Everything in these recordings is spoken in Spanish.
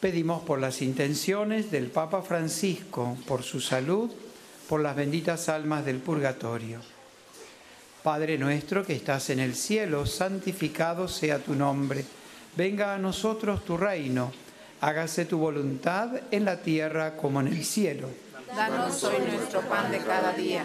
Pedimos por las intenciones del Papa Francisco, por su salud, por las benditas almas del purgatorio. Padre nuestro que estás en el cielo, santificado sea tu nombre. Venga a nosotros tu reino. Hágase tu voluntad en la tierra como en el cielo. Danos hoy nuestro pan de cada día.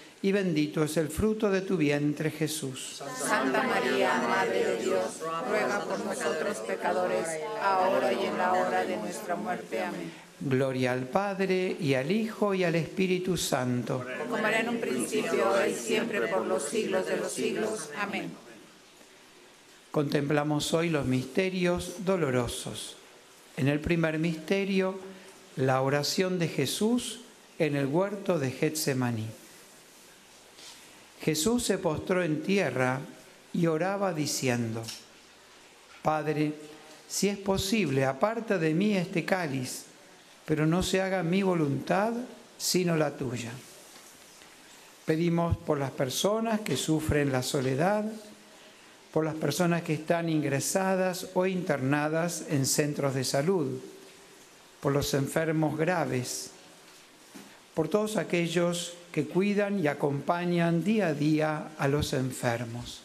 y bendito es el fruto de tu vientre, Jesús. Santa María, Madre de Dios, ruega por nosotros pecadores, ahora y en la hora de nuestra muerte. Amén. Gloria al Padre y al Hijo y al Espíritu Santo. Como era en un principio, y siempre, por los siglos de los siglos. Amén. Contemplamos hoy los misterios dolorosos. En el primer misterio, la oración de Jesús en el huerto de Getsemaní. Jesús se postró en tierra y oraba diciendo, Padre, si es posible, aparta de mí este cáliz pero no se haga mi voluntad sino la tuya. Pedimos por las personas que sufren la soledad, por las personas que están ingresadas o internadas en centros de salud, por los enfermos graves, por todos aquellos que cuidan y acompañan día a día a los enfermos.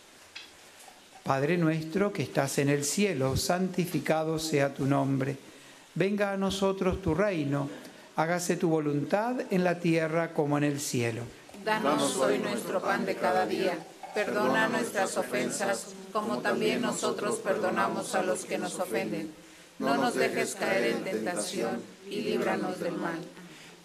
Padre nuestro que estás en el cielo, santificado sea tu nombre venga a nosotros tu reino, hágase tu voluntad en la tierra como en el cielo. Danos hoy nuestro pan de cada día, perdona nuestras ofensas como también nosotros perdonamos a los que nos ofenden. No nos dejes caer en tentación y líbranos del mal.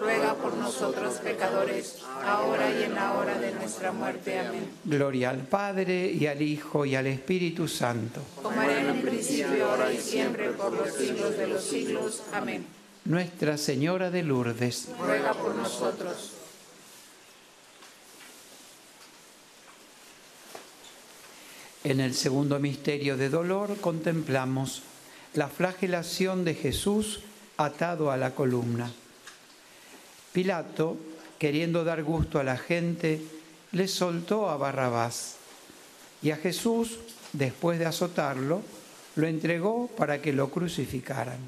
ruega por nosotros pecadores, ahora y en la hora de nuestra muerte. Amén. Gloria al Padre, y al Hijo, y al Espíritu Santo. Como era en un principio, ahora y siempre, por los siglos de los siglos. Amén. Nuestra Señora de Lourdes, Ruega por nosotros. En el segundo misterio de dolor contemplamos la flagelación de Jesús atado a la columna. Pilato, queriendo dar gusto a la gente, le soltó a Barrabás y a Jesús, después de azotarlo, lo entregó para que lo crucificaran.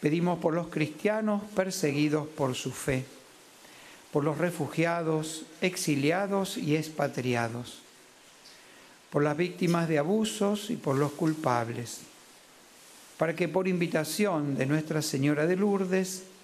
Pedimos por los cristianos perseguidos por su fe, por los refugiados, exiliados y expatriados por las víctimas de abusos y por los culpables, para que por invitación de Nuestra Señora de Lourdes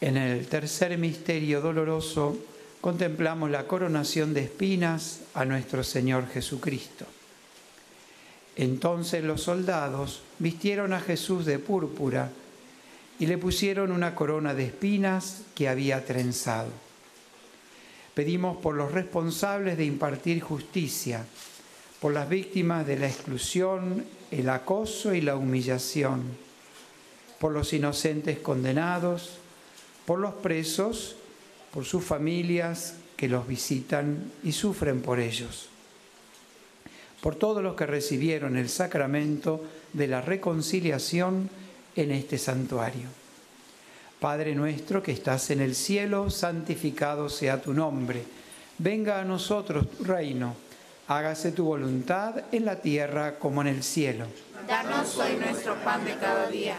En el tercer misterio doloroso contemplamos la coronación de espinas a nuestro Señor Jesucristo. Entonces los soldados vistieron a Jesús de púrpura y le pusieron una corona de espinas que había trenzado. Pedimos por los responsables de impartir justicia, por las víctimas de la exclusión, el acoso y la humillación, por los inocentes condenados, por los presos, por sus familias que los visitan y sufren por ellos, por todos los que recibieron el sacramento de la reconciliación en este santuario. Padre nuestro que estás en el cielo, santificado sea tu nombre. Venga a nosotros tu reino. Hágase tu voluntad en la tierra como en el cielo. Danos hoy nuestro pan de cada día.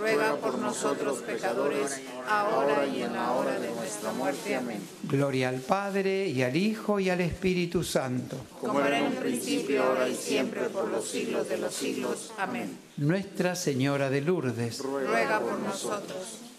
ruega por nosotros pecadores, ahora y en la hora de nuestra muerte. Amén. Gloria al Padre y al Hijo y al Espíritu Santo. Como era en un principio, ahora y siempre, por los siglos de los siglos. Amén. Nuestra Señora de Lourdes, Ruega por nosotros.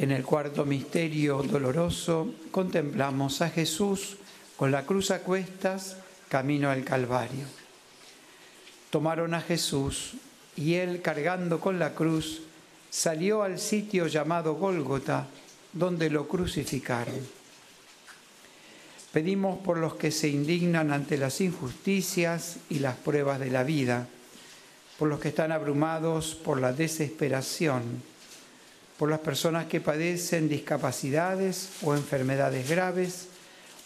En el cuarto misterio doloroso contemplamos a Jesús con la cruz a cuestas, camino al Calvario. Tomaron a Jesús y él, cargando con la cruz, salió al sitio llamado Gólgota, donde lo crucificaron. Pedimos por los que se indignan ante las injusticias y las pruebas de la vida, por los que están abrumados por la desesperación, por las personas que padecen discapacidades o enfermedades graves,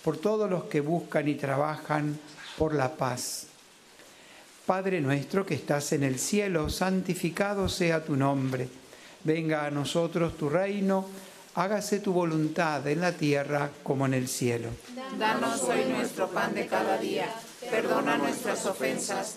por todos los que buscan y trabajan por la paz. Padre nuestro que estás en el cielo, santificado sea tu nombre. Venga a nosotros tu reino, hágase tu voluntad en la tierra como en el cielo. Danos hoy nuestro pan de cada día. Perdona nuestras ofensas,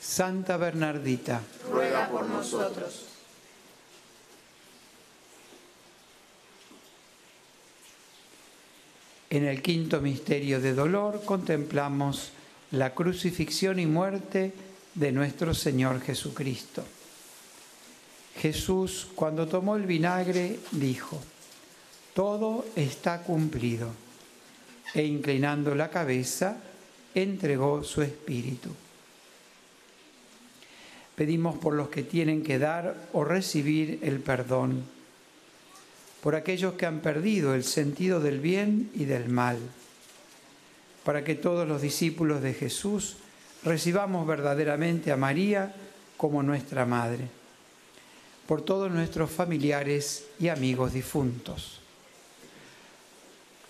Santa Bernardita, Ruega por nosotros. En el quinto misterio de dolor contemplamos la crucifixión y muerte de nuestro Señor Jesucristo. Jesús, cuando tomó el vinagre, dijo, todo está cumplido, e inclinando la cabeza, entregó su espíritu. Pedimos por los que tienen que dar o recibir el perdón por aquellos que han perdido el sentido del bien y del mal, para que todos los discípulos de Jesús recibamos verdaderamente a María como nuestra Madre, por todos nuestros familiares y amigos difuntos.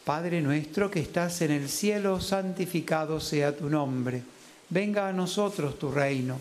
Padre nuestro que estás en el cielo, santificado sea tu nombre, venga a nosotros tu reino,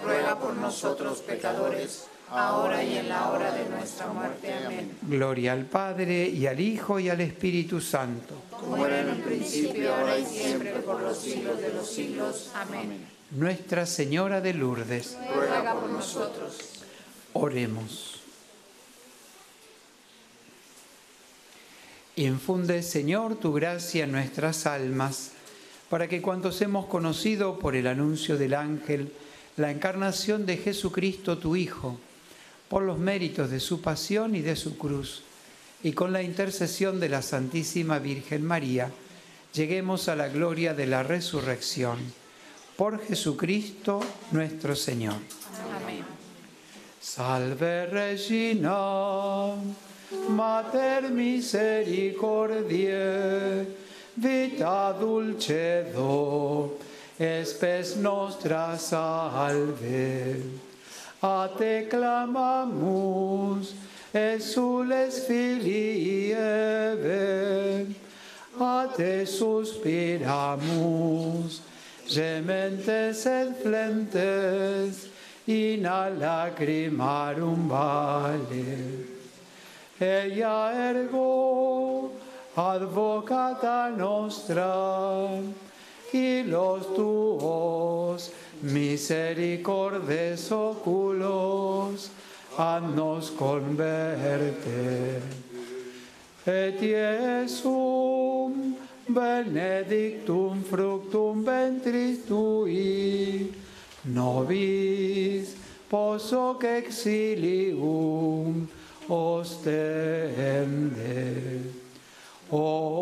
ruega por nosotros pecadores, ahora y en la hora de nuestra muerte. Amén. Gloria al Padre, y al Hijo, y al Espíritu Santo. Como era en un principio, ahora y siempre, por los siglos de los siglos. Amén. Nuestra Señora de Lourdes, Ruega por nosotros. oremos. Infunde, Señor, tu gracia en nuestras almas, para que cuantos hemos conocido por el anuncio del ángel la encarnación de Jesucristo, tu Hijo, por los méritos de su pasión y de su cruz, y con la intercesión de la Santísima Virgen María, lleguemos a la gloria de la resurrección. Por Jesucristo nuestro Señor. Amén. Salve Regina, Mater misericordiae, vita dulcedo, espes nostra salve. a te clamamus, exules filii Eve, a te suspiramus, gementes et flentes, in a lacrimarum vale. Ella ergo, advocata nostra, y los tuos misericordes oculos, nos converte. Et Iesum benedictum fructum ventris tui, nobis posoc exilium ostende. O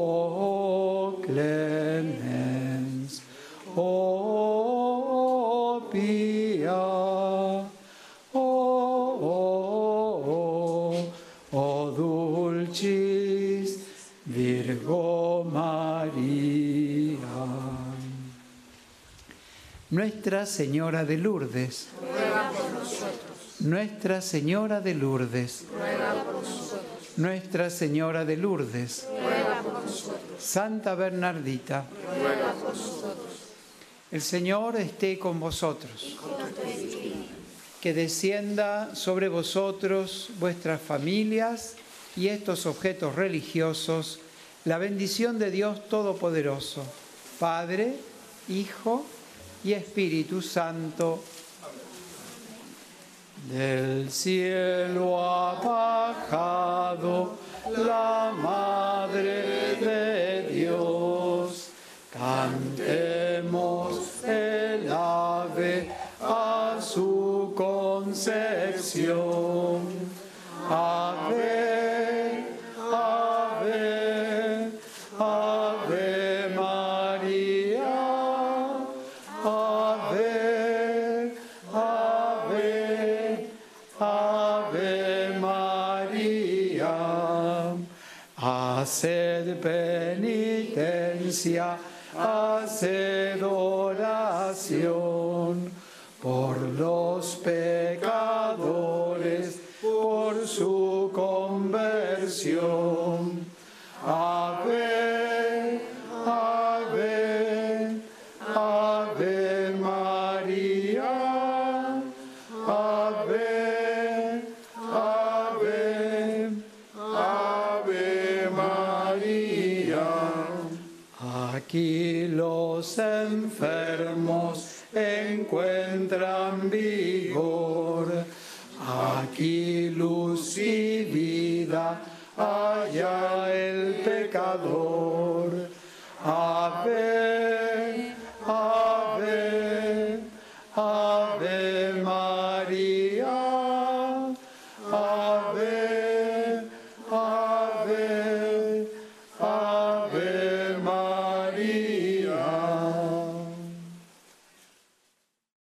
Nuestra Señora de Lourdes. ruega por nosotros, Nuestra Señora de Lourdes. ruega por nosotros, Nuestra Señora de Lourdes. ruega por nosotros, Santa Bernardita. ruega por nosotros. El Señor esté con vosotros. Que descienda sobre vosotros, vuestras familias y estos objetos religiosos, la bendición de Dios Todopoderoso, Padre, Hijo y Espíritu Santo. Del cielo ha bajado la Madre de Dios. Cantemos el ave a su concepción. Oración por los pecadores, por su conversión. los enfermos encuentran vigor. Aquí luz y vida, allá el pecador.